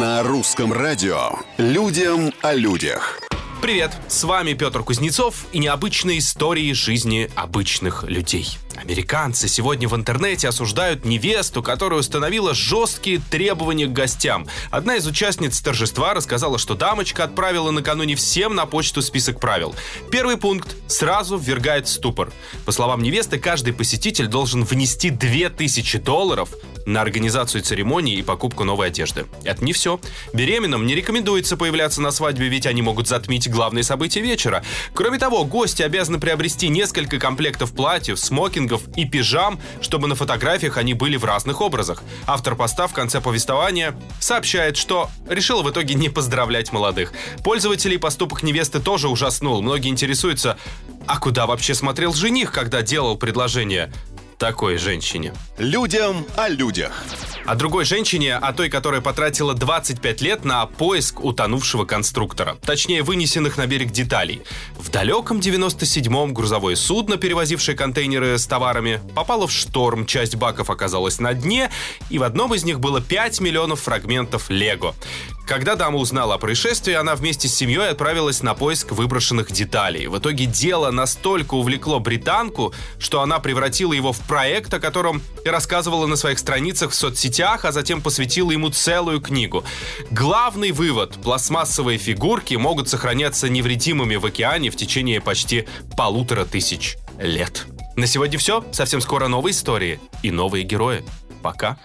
На русском радио «Людям о людях». Привет, с вами Петр Кузнецов и необычные истории жизни обычных людей. Американцы сегодня в интернете осуждают невесту, которая установила жесткие требования к гостям. Одна из участниц торжества рассказала, что дамочка отправила накануне всем на почту список правил. Первый пункт сразу ввергает в ступор. По словам невесты, каждый посетитель должен внести 2000 долларов на организацию церемонии и покупку новой одежды. Это не все. Беременным не рекомендуется появляться на свадьбе, ведь они могут затмить главные события вечера. Кроме того, гости обязаны приобрести несколько комплектов платьев, смокингов и пижам, чтобы на фотографиях они были в разных образах. Автор поста в конце повествования сообщает, что решил в итоге не поздравлять молодых. Пользователей поступок невесты тоже ужаснул. Многие интересуются, а куда вообще смотрел жених, когда делал предложение? Такой женщине. Людям о людях. О другой женщине, о той, которая потратила 25 лет на поиск утонувшего конструктора. Точнее, вынесенных на берег деталей. В далеком 97-м грузовое судно, перевозившее контейнеры с товарами, попало в шторм, часть баков оказалась на дне, и в одном из них было 5 миллионов фрагментов Лего. Когда дама узнала о происшествии, она вместе с семьей отправилась на поиск выброшенных деталей. В итоге дело настолько увлекло британку, что она превратила его в проект, о котором рассказывала на своих страницах в соцсетях, а затем посвятила ему целую книгу. Главный вывод – пластмассовые фигурки могут сохраняться невредимыми в океане в течение почти полутора тысяч лет. На сегодня все. Совсем скоро новые истории и новые герои. Пока.